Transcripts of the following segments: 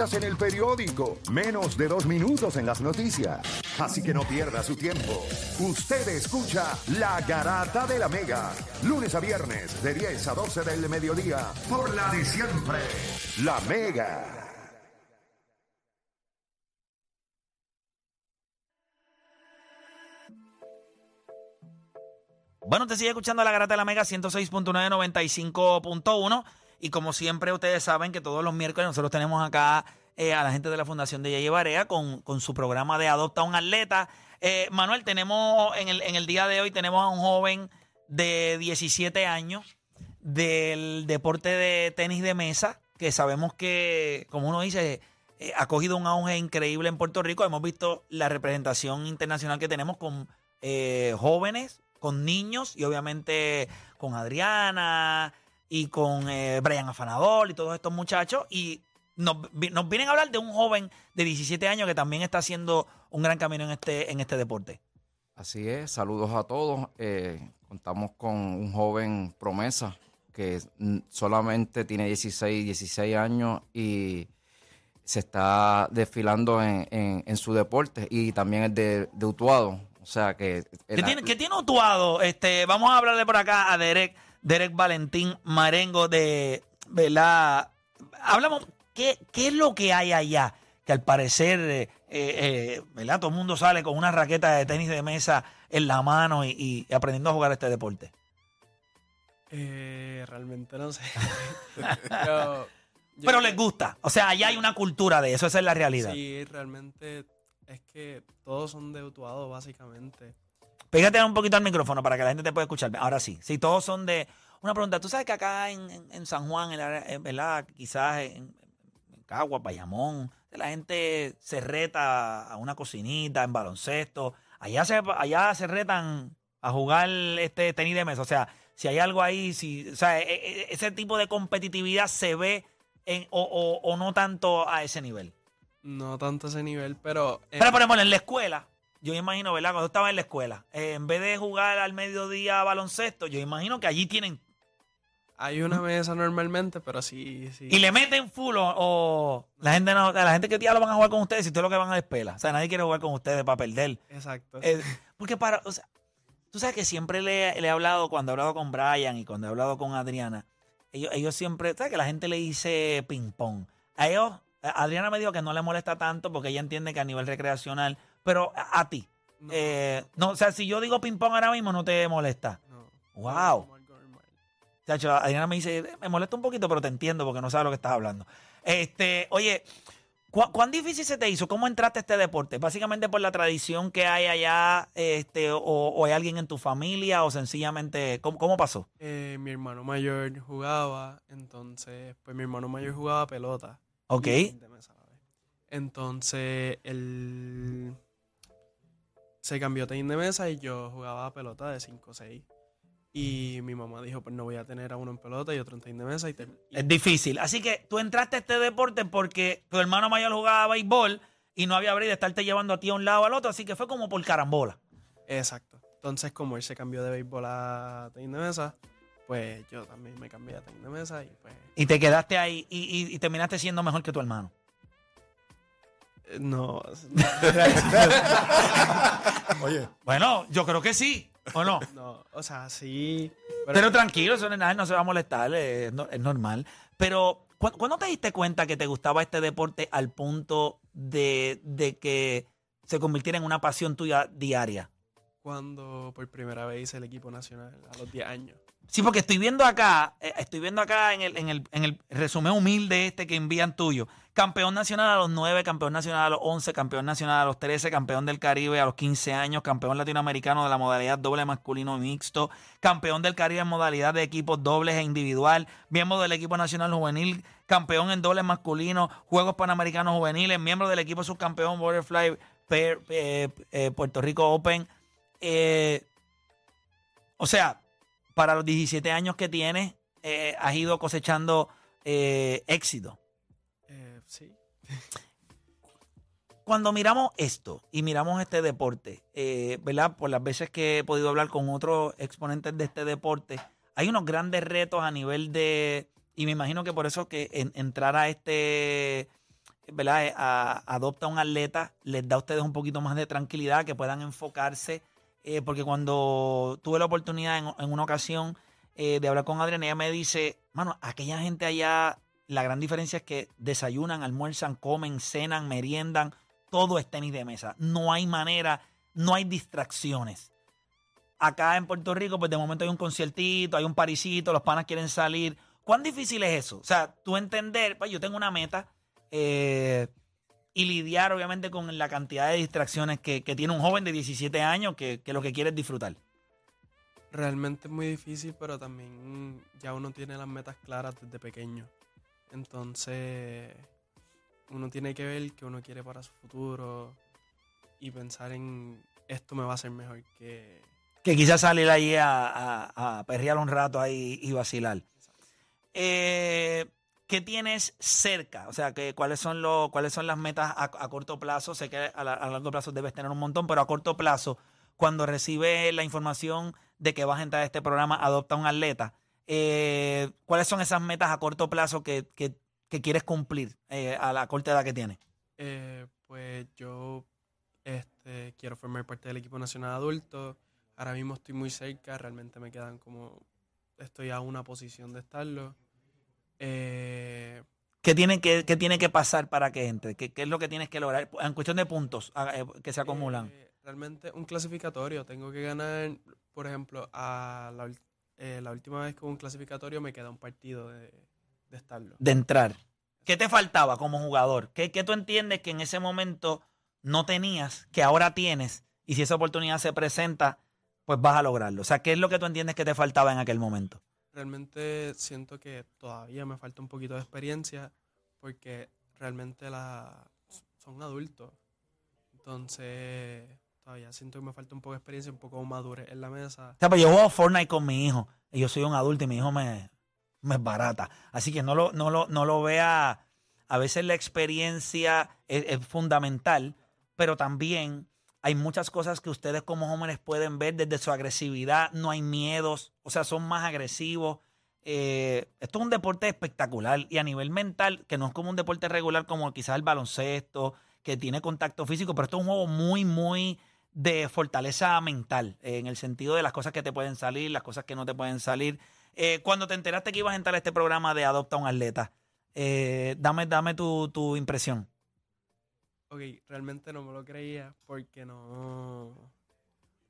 en el periódico, menos de dos minutos en las noticias. Así que no pierda su tiempo. Usted escucha La Garata de la Mega, lunes a viernes de 10 a 12 del mediodía, por la de siempre, La Mega. Bueno, te sigue escuchando la Garata de la Mega 106.9, 95.1. Y como siempre, ustedes saben que todos los miércoles nosotros tenemos acá eh, a la gente de la Fundación de Yeye Barea con, con su programa de Adopta a un Atleta. Eh, Manuel, tenemos en el, en el día de hoy tenemos a un joven de 17 años del deporte de tenis de mesa, que sabemos que, como uno dice, eh, ha cogido un auge increíble en Puerto Rico. Hemos visto la representación internacional que tenemos con jóvenes, con niños y obviamente con Adriana y con eh, Brian Afanador y todos estos muchachos. Y nos, vi- nos vienen a hablar de un joven de 17 años que también está haciendo un gran camino en este, en este deporte. Así es, saludos a todos. Eh, contamos con un joven promesa que solamente tiene 16, 16 años y se está desfilando en, en- en su deporte y también es de, de Utuado. O sea que... ¿Qué tiene, qué tiene Utuado? Este, vamos a hablarle por acá a Derek, Derek Valentín Marengo de, ¿verdad? Hablamos, ¿qué, qué es lo que hay allá? Que al parecer, eh, eh, ¿verdad? Todo el mundo sale con una raqueta de tenis de mesa en la mano y, y aprendiendo a jugar este deporte. Eh, realmente no sé. Pero, yo Pero creo les gusta. O sea, allá hay una cultura de eso, esa es la realidad. Sí, realmente es que todos son de Utuado, básicamente. Pégate un poquito al micrófono para que la gente te pueda escuchar. Ahora sí. Si todos son de. Una pregunta. Tú sabes que acá en, en- en San Juan, en la- ¿verdad? Quizás en, en Cagua, Bayamón, la gente se reta a una cocinita, en baloncesto. Allá se, allá se retan a jugar este tenis de mesa. O sea, si hay algo ahí, si, o sea, e- e- ese tipo de competitividad se ve en, o, o- o no tanto a ese nivel. No tanto ese nivel, pero... eh, Pero, por ejemplo, en la escuela, yo me imagino, ¿verdad? Cuando estaba en la escuela, eh, en vez de jugar al mediodía baloncesto, yo imagino que allí tienen. hay una mesa normalmente, pero sí, sí. Y le meten full o, o la gente no, la gente que lo van a jugar con ustedes, si ustedes lo que van a la escuela. O sea, nadie quiere jugar con ustedes para perder. Exacto. Eh, porque para, o sea, tú sabes que siempre le, le he hablado, cuando he hablado con Brian y cuando he hablado con Adriana, ellos, ellos siempre, ¿sabes que la gente le dice ping pong? A ellos, a Adriana me dijo que no le molesta tanto porque ella entiende que a nivel recreacional, pero a, a ti, no, eh, no, o sea, si yo digo ping pong ahora mismo no te molesta. no. wow. Chacho, Adriana me dice, me molesta un poquito, pero te entiendo porque no sabes lo que estás hablando. Este, oye, ¿cu- ¿cuán difícil se te hizo? ¿Cómo entraste a este deporte? ¿Básicamente por la tradición que hay allá, este, o, o hay alguien en tu familia, o sencillamente, ¿cómo, cómo pasó? Eh, mi hermano mayor jugaba, entonces, pues mi hermano mayor jugaba pelota. Ok. Entonces, él se cambió a tenis de mesa y yo jugaba pelota de 5 o 6. Y mi mamá dijo, pues no voy a tener a uno en pelota y otro en tenis de mesa. Y, te- y- Es difícil. Así que tú entraste a este deporte porque tu hermano mayor jugaba béisbol y no había break de estarte llevando a ti a un lado al otro, así que fue como por carambola. exacto. Entonces, como él se cambió de béisbol a tenis de mesa, pues yo también me cambié a tenis de mesa y pues Y te quedaste ahí y, y- y terminaste siendo mejor que tu hermano. No. Oye, Bueno, yo creo que sí, ¿o no? no, o sea, sí. Pero, tranquilo, eso no es nada, no se va a molestar, es, no- es normal. Pero, ¿cu- ¿cuándo te diste cuenta que te gustaba este deporte al punto de, de que se convirtiera en una pasión tuya diaria? cuando por primera vez hice el equipo nacional a los 10 años. Sí, porque estoy viendo acá, eh, estoy viendo acá en el, en, el, en el resumen humilde este que envían tuyo. Campeón nacional a los 9, campeón nacional a los 11, campeón nacional a los 13, campeón del Caribe a los 15 años, campeón latinoamericano de la modalidad doble masculino mixto, campeón del Caribe en modalidad de equipos dobles e individual, miembro del equipo nacional juvenil, campeón en dobles masculino, Juegos Panamericanos Juveniles, miembro del equipo subcampeón Butterfly eh, eh, Puerto Rico Open. Eh, o sea, para los 17 años que tienes, has ido cosechando éxito. Sí. Cuando miramos esto y miramos este deporte, eh, ¿verdad? Por las veces que he podido hablar con otros exponentes de este deporte, hay unos grandes retos a nivel de, y me imagino que por eso que en- entrar a este, ¿verdad? Eh, a- adopta un atleta, les da a ustedes un poquito más de tranquilidad, que puedan enfocarse, eh, porque cuando tuve la oportunidad en, una ocasión de hablar con Adriana, ella me dice, mano, aquella gente allá, la gran diferencia es que desayunan, almuerzan, comen, cenan, meriendan, todo es tenis de mesa. No hay manera, no hay distracciones. Acá en Puerto Rico, pues de momento hay un conciertito, hay un parisito, los panas quieren salir. ¿Cuán difícil es eso? O sea, tú entender, pues yo tengo una meta eh, y lidiar obviamente con la cantidad de distracciones que, que tiene un joven de 17 años que, que lo que quiere es disfrutar. Realmente es muy difícil, pero también ya uno tiene las metas claras desde pequeño. Entonces, uno tiene que ver qué uno quiere para su futuro y pensar en esto me va a hacer mejor que... Que quizás salir ahí a, a, a perrear un rato ahí y vacilar. Eh, ¿Qué tienes cerca? O sea, que, ¿cuáles, son los, ¿cuáles son las metas a, a corto plazo? Sé que a, la- a largo plazo debes tener un montón, pero a corto plazo, cuando recibes la información de que vas a entrar a este programa, adopta un atleta, eh, ¿cuáles son esas metas a corto plazo que, que- que quieres cumplir eh, a la corta edad que tienes? Eh, pues yo este, quiero formar parte del equipo nacional adulto. Ahora mismo estoy muy cerca, realmente me quedan como... Estoy a una posición de estarlo. Eh, ¿Qué tiene que, qué tiene que pasar para que entre? ¿Qué, qué es lo que tienes que lograr en cuestión de puntos ah, eh, que se acumulan? Eh, realmente un clasificatorio. Tengo que ganar, por ejemplo, a la, eh, la última vez que hubo un clasificatorio me queda un partido de, de estarlo. de entrar. ¿Qué te faltaba como jugador? ¿Qué, qué tú entiendes que en ese momento no tenías, que ahora tienes? Y si esa oportunidad se presenta, pues vas a lograrlo. O sea, ¿qué es lo que tú entiendes que te faltaba en aquel momento? Realmente siento que todavía me falta un poquito de experiencia porque realmente la, son adultos. Entonces, todavía siento que me falta un poco de experiencia, un poco de madurez en la mesa. O sea, pues yo juego Fortnite con mi hijo. Y yo soy un adulto y mi hijo me, me es barata. Así que no lo, no lo, no lo vea. A veces la experiencia es, es fundamental, pero también hay muchas cosas que ustedes como jóvenes pueden ver desde su agresividad. No hay miedos, o sea, son más agresivos. Eh, esto es un deporte espectacular y a nivel mental, que no es como un deporte regular como quizás el baloncesto, que tiene contacto físico, pero esto es un juego muy, muy de fortaleza mental, en el sentido de las cosas que te pueden salir, las cosas que no te pueden salir. Eh, cuando te enteraste que ibas a entrar a este programa de Adopta un Atleta, eh, dame, dame tu, tu impresión. Ok, realmente no me lo creía porque no,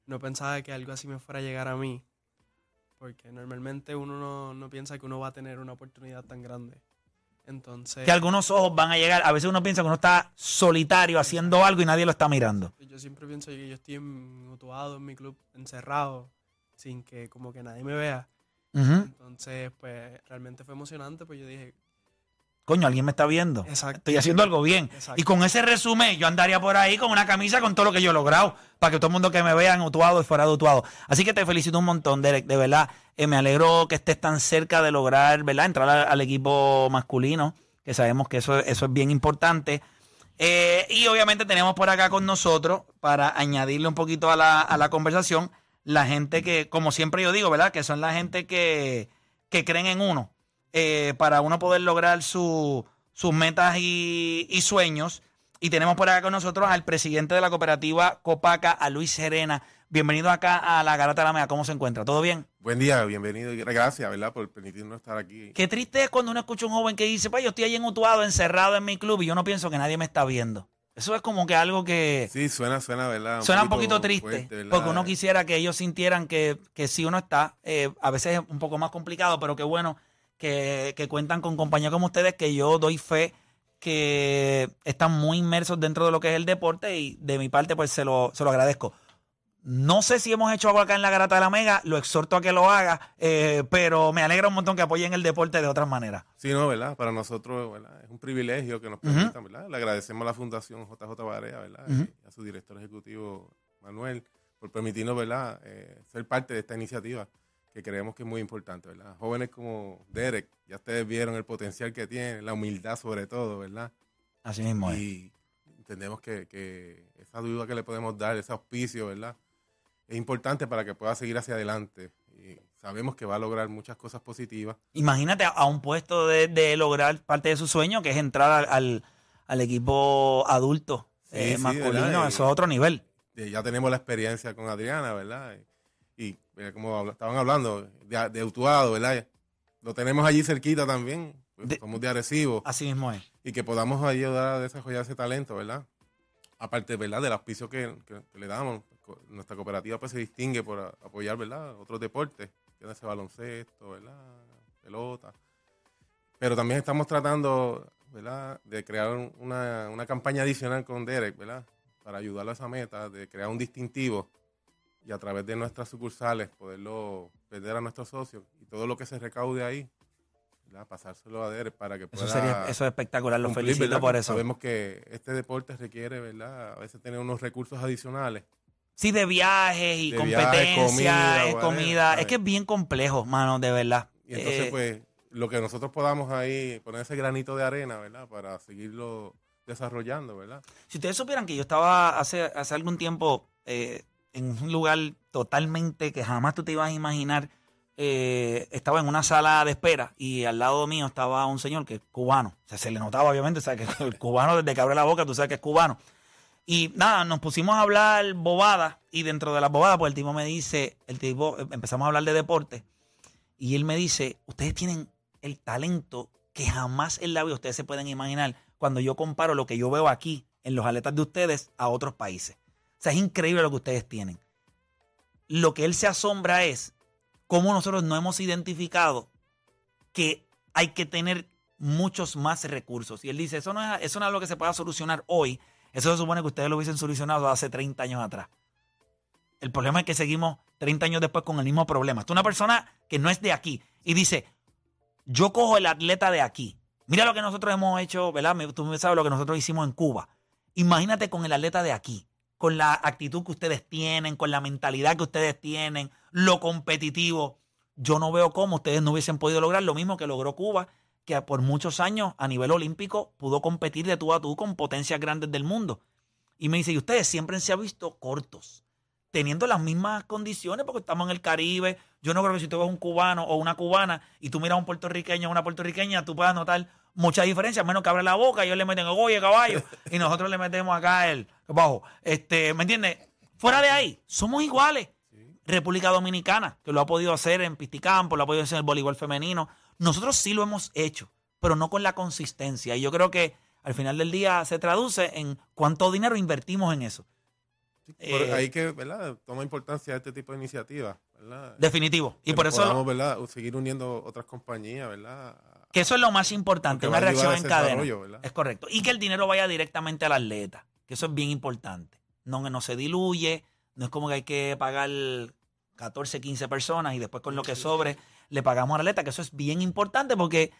no pensaba que algo así me fuera a llegar a mí. Porque normalmente uno no, no piensa que uno va a tener una oportunidad tan grande. Entonces, Que algunos ojos van a llegar, a veces uno piensa que uno está solitario haciendo algo y nadie lo está mirando. yo siempre pienso que yo estoy mutuado en mi club, encerrado, sin que como que nadie me vea. Entonces, pues realmente fue emocionante, pues yo dije, Coño, alguien me está viendo. exacto. Estoy haciendo algo bien. Exacto. Y con ese resumen, yo andaría por ahí con una camisa con todo lo que yo he logrado, para que todo el mundo que me vea en Utuado y fuera de Utuado. Así que te felicito un montón, Derek. De verdad, eh, me alegro que estés tan cerca de lograr, ¿verdad? Entrar al, al equipo masculino, que sabemos que eso, eso es bien importante. Eh, y obviamente tenemos por acá con nosotros, para añadirle un poquito a la, a la conversación, la gente que, como siempre yo digo, ¿verdad? Que son la gente que, que creen en uno eh, para uno poder lograr su- sus metas y, y sueños. Y tenemos por acá con nosotros al presidente de la cooperativa Copaca, a Luis Serena. Bienvenido acá a la Garata de la Mega. ¿Cómo se encuentra? ¿Todo bien? Buen día, bienvenido y gracias, ¿verdad? Por permitirnos estar aquí. Qué triste es cuando uno escucha a un joven que dice, pues yo estoy ahí en Utuado, encerrado en mi club y yo no pienso que nadie me está viendo. Eso es como que algo que Sí, suena, suena, ¿verdad? suena un poquito triste, porque uno quisiera que ellos sintieran que, que sí uno está, eh, a veces es un poco más complicado, pero qué bueno que, que cuentan con compañía como ustedes, que yo doy fe que están muy inmersos dentro de lo que es el deporte y de mi parte pues se lo, se lo agradezco. No sé si hemos hecho algo acá en la Garata de la Mega, lo exhorto a que lo haga, eh, pero me alegra un montón que apoyen el deporte de otras maneras. Sí, no, ¿verdad? Para nosotros, ¿verdad? Es un privilegio que nos permitan, ¿verdad? Le agradecemos a la Fundación JJ Barea, ¿verdad? Y a su director ejecutivo, Manuel, por permitirnos, ¿verdad? Eh, ser parte de esta iniciativa que creemos que es muy importante, ¿verdad? Jóvenes como Derek, ya ustedes vieron el potencial que tiene, la humildad sobre todo, ¿verdad? Así mismo es. Y entendemos que, que esa duda que le podemos dar, ese auspicio, ¿verdad? Es importante para que pueda seguir hacia adelante. Y sabemos que va a lograr muchas cosas positivas. Imagínate a, un puesto de, de lograr parte de su sueño, que es entrar al, al, al equipo adulto Sí, eh, sí, masculino, eso es otro nivel. Ya tenemos la experiencia con Adriana, ¿verdad? Y, y, como habla- estaban hablando, de, de Utuado, ¿verdad? Lo tenemos allí cerquita también, pues, De- somos de Arecibo, Así mismo es. y que podamos ayudar a desarrollar ese talento, ¿verdad? Aparte, ¿verdad? Del auspicio que, que- que le damos, nuestra cooperativa pues se distingue por a- apoyar, ¿verdad? Otros deportes, tiene ese baloncesto, ¿verdad? Pelota. Pero también estamos tratando, ¿verdad? De crear un- una, una campaña adicional con Derek, ¿verdad? Para ayudarlo a esa meta, de crear un distintivo y a través de nuestras sucursales poderlo vender a nuestros socios y todo lo que se recaude ahí, ¿verdad? Pasárselo a Derek para que pueda Eso sería, eso es espectacular, lo cumplir, felicito ¿verdad? por eso. Sabemos que este deporte requiere, ¿verdad? A veces tener unos recursos adicionales. Sí, de viajes y De viajes, competencia, comida, comida. Es que es bien complejo, mano, de verdad. Y entonces, Eh, pues, lo que nosotros podamos ahí poner ese granito de arena, ¿verdad? Para seguirlo desarrollando, ¿verdad? Si ustedes supieran que yo estaba hace, hace algún tiempo eh, en un lugar totalmente que jamás tú te ibas a imaginar, eh, estaba en una sala de espera y al lado mío estaba un señor que es cubano. O sea, se le notaba, obviamente, o sea, que el cubano desde que abre la boca, tú sabes que es cubano. Y nada, nos pusimos a hablar bobadas y dentro de las bobadas, pues el tipo me dice, el tipo, empezamos a hablar de deporte y él me dice, ustedes tienen el talento que jamás en la vida ustedes se pueden imaginar cuando yo comparo lo que yo veo aquí en los atletas de ustedes a otros países. O sea, es increíble lo que ustedes tienen. Lo que él se asombra es cómo nosotros no hemos identificado que hay que tener muchos más recursos. Y él dice, eso no es, eso no es algo que se pueda solucionar hoy. Eso se supone que ustedes lo hubiesen solucionado hace 30 años atrás. El problema es que seguimos 30 años después con el mismo problema. Es una persona que no es de aquí y dice, yo cojo el atleta de aquí. Mira lo que nosotros hemos hecho, ¿verdad? Tú sabes lo que nosotros hicimos en Cuba. Imagínate con el atleta de aquí, con la actitud que ustedes tienen, con la mentalidad que ustedes tienen, lo competitivo. Yo no veo cómo ustedes no hubiesen podido lograr lo mismo que logró Cuba, que por muchos años a nivel olímpico pudo competir de tú a tú con potencias grandes del mundo. Y me dice, y ustedes siempre se han visto cortos, teniendo las mismas condiciones, porque estamos en el Caribe. Yo no creo que si tú ves un cubano o una cubana y tú miras a un puertorriqueño o una puertorriqueña, tú puedas notar mucha diferencia, a menos que abre la boca y ellos le meten oye caballo y nosotros le metemos acá el bajo. Este, ¿me entiendes? Fuera de ahí, somos iguales. República Dominicana, que lo ha podido hacer en Pisticampo, lo ha podido hacer en el voleibol femenino. Nosotros sí lo hemos hecho, pero no con la consistencia. Y yo creo que al final del día se traduce en cuánto dinero invertimos en eso. Por Eh, ahí que, ¿verdad? Toma importancia este tipo de iniciativas, ¿verdad? Definitivo. Y Que por eso, podamos, ¿verdad? Seguir uniendo otras compañías, ¿verdad? Que eso es lo más importante, una reacción en cadena. Es correcto. Y que el dinero vaya directamente al atleta, que eso es bien importante. No, no se diluye, no es como que hay que pagar 14, 15 personas y después con lo que sobre le pagamos al atleta, que eso es bien importante porque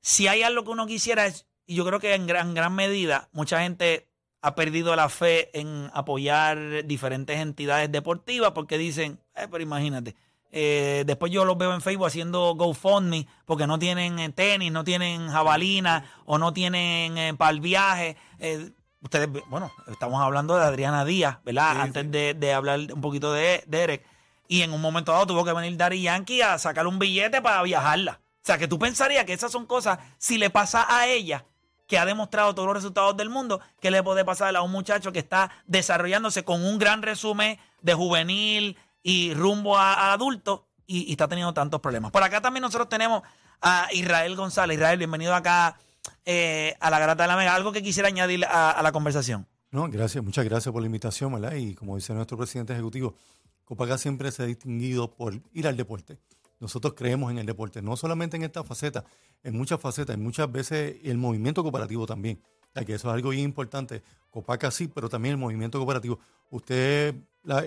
si hay algo que uno quisiera es, y yo creo que en gran, gran medida mucha gente ha perdido la fe en apoyar diferentes entidades deportivas porque dicen, eh, pero imagínate, eh, después yo los veo en Facebook haciendo GoFundMe porque no tienen eh, tenis, no tienen jabalina o no tienen eh, para el viaje. Eh, ustedes, bueno, estamos hablando de Adriana Díaz, ¿verdad? Sí, Antes sí. De, de hablar un poquito de, de Eric. Y en un momento dado tuvo que venir Daddy Yankee a sacar un billete para viajarla. O sea, que tú pensarías que esas son cosas, si le pasa a ella, que ha demostrado todos los resultados del mundo, que le puede pasar a un muchacho que está desarrollándose con un gran resumen de juvenil y rumbo a, a adulto y, y está teniendo tantos problemas. Por acá también nosotros tenemos a Israel González. Israel, bienvenido acá eh, a la Garata de la Mega. Algo que quisiera añadir a, la conversación. No, gracias, muchas gracias por la invitación, ¿verdad? Y como dice nuestro presidente ejecutivo, Copaca siempre se ha distinguido por ir al deporte. Nosotros creemos en el deporte, no solamente en esta faceta, en muchas facetas, en muchas veces el movimiento cooperativo también. Ya que eso es algo bien importante. Copaca sí, pero también el movimiento cooperativo. Usted,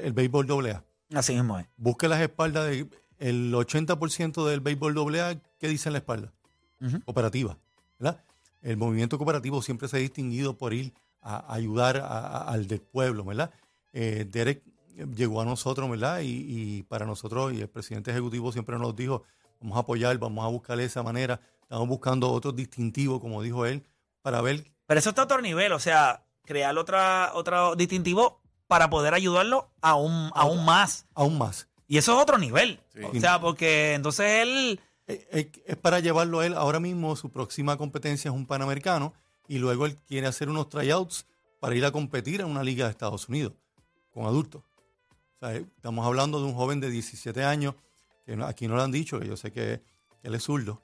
el béisbol doble Así mismo es. busque las espaldas de el 80% del béisbol doble A, ¿qué dice en la espalda? Ujú. Cooperativa, ¿verdad? El movimiento cooperativo siempre se ha distinguido por ir a, ayudar a- a- al del pueblo, ¿verdad? Eh, Derek llegó a nosotros, ¿verdad? Y, y para nosotros, y el presidente ejecutivo siempre nos dijo, vamos a apoyar, vamos a buscar de esa manera, estamos buscando otros distintivos, como dijo él, para ver Pero eso está a otro nivel, o sea, crear otra, otro distintivo para poder ayudarlo aún, aún más. aún más. Y eso es otro nivel. Sí. O sea, porque entonces él, Eh, eh, Es para llevarlo a él, ahora mismo su próxima competencia es un panamericano y luego él quiere hacer unos tryouts para ir a competir en una liga de Estados Unidos con adultos. O sea, estamos hablando de un joven de 17 años, que aquí no lo han dicho, que yo sé que, que él es zurdo,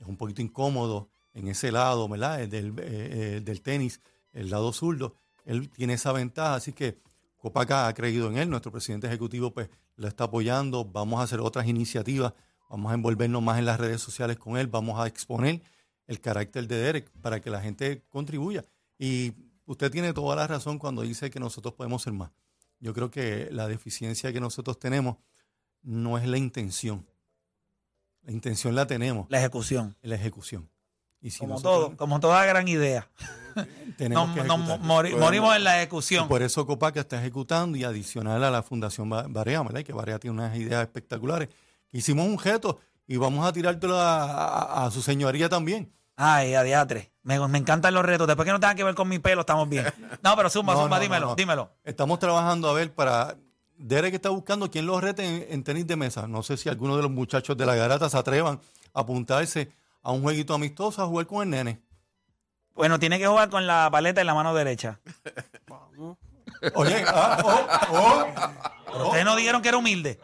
es un poquito incómodo en ese lado, ¿verdad? El Del, eh, eh, del tenis, el lado zurdo. Él tiene esa ventaja, así que Copaca ha creído en él, nuestro presidente ejecutivo pues lo está apoyando, vamos a hacer otras iniciativas, vamos a envolvernos más en las redes sociales con él, vamos a exponer el carácter de Derek para que la gente contribuya. Y usted tiene toda la razón cuando dice que nosotros podemos ser más. Yo creo que la deficiencia que nosotros tenemos no es la intención. La intención la tenemos, La ejecución. la ejecución. Y si Como nosotros todo, como toda gran idea. tenemos Nos, que nos ejecutar. mori- morimos en la Y ejecución. por eso Copaca está ejecutando y adicional a la Fundación Ba- Barea, ¿verdad? Que Barea tiene unas ideas espectaculares. Hicimos un reto y vamos a tirártelo a, a- a su señoría también. Ay, adiatre. Me, me encantan los retos. Después que no tenga que ver con mi pelo, estamos bien. No, pero zumba, No, no, dímelo, no. dímelo. Estamos trabajando a ver para. Derek está buscando quién los rete en, en tenis de mesa. No sé si alguno de los muchachos de la garata se atrevan a apuntarse a un jueguito amistoso a jugar con el nene. Bueno, tiene que jugar con la paleta en la mano derecha. Oye, ah, oh, oh. Pero Ustedes no dijeron que era humilde.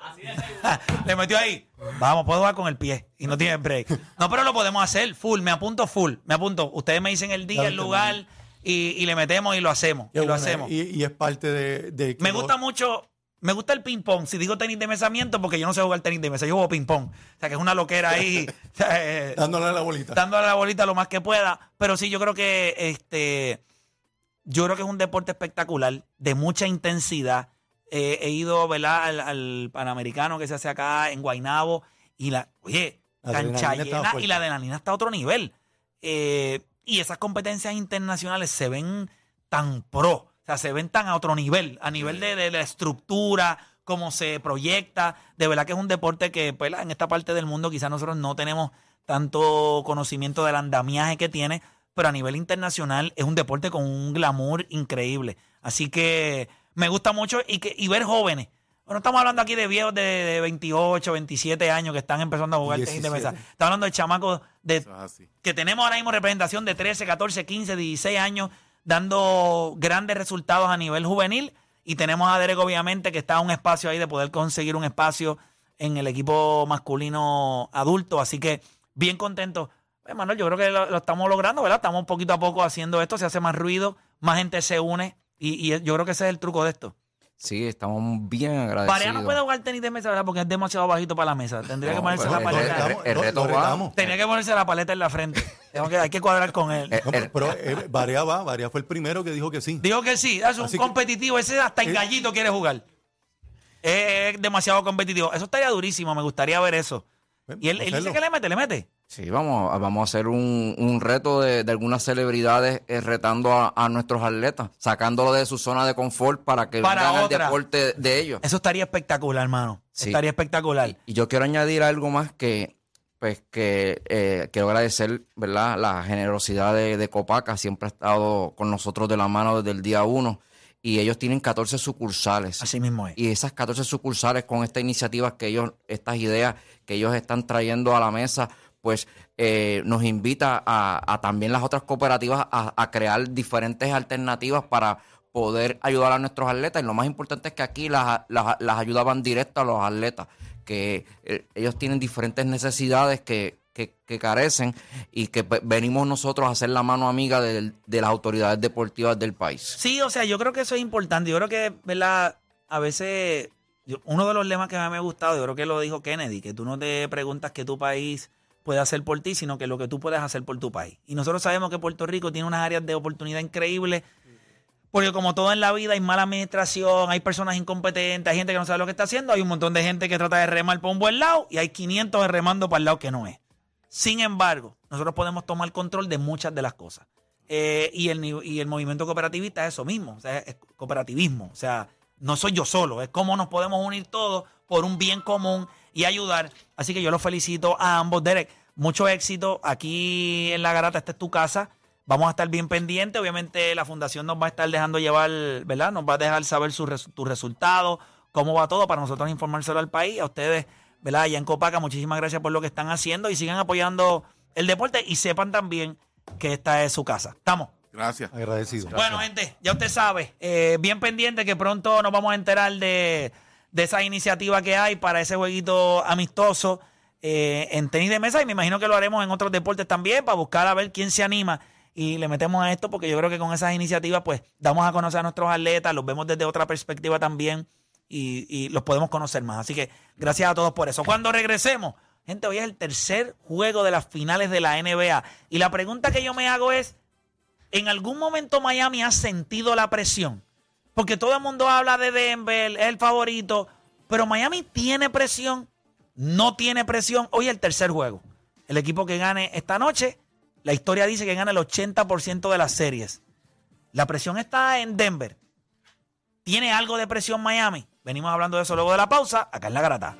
Le metió ahí. Vamos, puedo jugar con el pie y no tiene break. No, pero lo podemos hacer full. Me apunto full. Me apunto. Ustedes me dicen el día, el lugar y, y le metemos y lo hacemos. Qué y lo bueno, hacemos. Y, y es parte de. de Me gusta mucho, me gusta el ping-pong. Si digo tenis de mesa, miento porque yo no sé jugar tenis de mesa. Yo juego ping-pong. O sea, que es una loquera ahí. o sea, eh, Dándole a la bolita. dándole la bolita lo más que pueda. Pero sí, yo creo que este. Yo creo que es un deporte espectacular, de mucha intensidad. Eh, he ido, ¿verdad? Al, al Panamericano que se hace acá en Guaynabo. Y la, oye, La cancha llena y la adrenalina está a otro nivel. Eh, y esas competencias internacionales se ven tan pro, sea, se ven tan a otro nivel, a nivel de, de la estructura, cómo se proyecta. De verdad que es un deporte que pues, en esta parte del mundo quizás nosotros no tenemos tanto conocimiento del andamiaje que tiene, pero a nivel internacional es un deporte con un glamour increíble. Así que me gusta mucho y, que, y ver jóvenes. Bueno, estamos hablando aquí de viejos de, de 28, 27 años que están empezando a jugar tenis de mesa. 17. Estamos hablando de chamacos de es que tenemos ahora mismo representación de 13, 14, 15, 16 años dando grandes resultados a nivel juvenil y tenemos a Derek obviamente que está en un espacio ahí de poder conseguir un espacio en el equipo masculino adulto, así que bien contento. Pues, Manuel, yo creo que lo, lo estamos logrando, ¿verdad? Estamos poquito a poco haciendo esto, se hace más ruido, más gente se une y, y yo creo que ese es el truco de esto. Sí, estamos bien agradecidos. Barea no puede jugar tenis de mesa, ¿verdad? Porque es demasiado bajito para la mesa. Tendría que ponerse la el- paleta. el- el Lo- reto lo va. retamos. Tenía que ponerse la paleta en la frente. Tengo que, hay que cuadrar con él. Eh, No, pero eh, Barea va, Barea fue el primero que dijo que sí. Digo que sí, es un Así que- competitivo. Ese hasta en Eh. gallito quiere jugar. Es demasiado competitivo. Eso estaría durísimo, me gustaría ver eso. Y él, él dice que le mete, le mete. Sí, vamos, a- vamos a hacer un, un reto de, de algunas celebridades eh, retando a, a nuestros atletas, sacándolo de su zona de confort para que Para vengan otra. al deporte de ellos. Eso estaría espectacular, hermano. Sí. Estaría espectacular. Y yo quiero añadir algo más que, pues, que eh, quiero agradecer, ¿verdad? La generosidad de, de Copaca, siempre ha estado con nosotros de la mano desde el día uno. Y ellos tienen 14 sucursales. Así mismo es. Y esas 14 sucursales con estas iniciativas que ellos, estas ideas que ellos están trayendo a la mesa, pues eh, nos invita a, a también las otras cooperativas a, crear diferentes alternativas para poder ayudar a nuestros atletas. Y lo más importante es que aquí las, las, van directo a los atletas, que eh, ellos tienen diferentes necesidades que, que, que carecen y que pues, venimos nosotros a hacer la mano amiga del- de las autoridades deportivas del país. Sí, o sea, yo creo que eso es importante. Yo creo que, ¿verdad? A veces, uno de los lemas que mí me ha gustado, yo creo que lo dijo Kennedy, que tú no te preguntas qué tu país puede hacer por ti, sino que lo que tú puedes hacer por tu país. Y nosotros sabemos que Puerto Rico tiene unas áreas de oportunidad increíbles, porque como todo en la vida hay mala administración, hay personas incompetentes, hay gente que no sabe lo que está haciendo, hay un montón de gente que trata de remar por un buen lado y hay 500 remando para el lado que no es. Sin embargo, nosotros podemos tomar control de muchas de las cosas. Eh, y, el, y el movimiento cooperativista es eso mismo, o sea, es cooperativismo. O sea, no soy yo solo, es cómo nos podemos unir todos por un bien común y ayudar. Así que yo los felicito a ambos. Derek, mucho éxito aquí en La Garata, esta es tu casa. Vamos a estar bien pendientes. Obviamente la fundación nos va a estar dejando llevar, ¿verdad? Nos va a dejar saber sus res- tus resultados, cómo va todo para nosotros informárselo al país. A ustedes, ¿verdad? Allá en Copaca, muchísimas gracias por lo que están haciendo y sigan apoyando el deporte y sepan también que esta es su casa. Estamos. Gracias. Agradecido. Bueno, gente, ya usted sabe, eh, bien pendiente que pronto nos vamos a enterar de, de esa iniciativa que hay para ese jueguito amistoso eh, en tenis de mesa y me imagino que lo haremos en otros deportes también para buscar a ver quién se anima y le metemos a esto porque yo creo que con esas iniciativas pues damos a conocer a nuestros atletas, los vemos desde otra perspectiva también y, y los podemos conocer más. Así que gracias a todos por eso. Cuando regresemos, gente, hoy es el tercer juego de las finales de la NBA y la pregunta que yo me hago es... ¿En algún momento Miami ha sentido la presión? Porque todo el mundo habla de Denver, es el favorito, pero Miami tiene presión, no tiene presión. Hoy el tercer juego. El equipo que gane esta noche, la historia dice que gana el 80% de las series. La presión está en Denver. ¿Tiene algo de presión Miami? Venimos hablando de eso luego de la pausa. Acá en La Garata.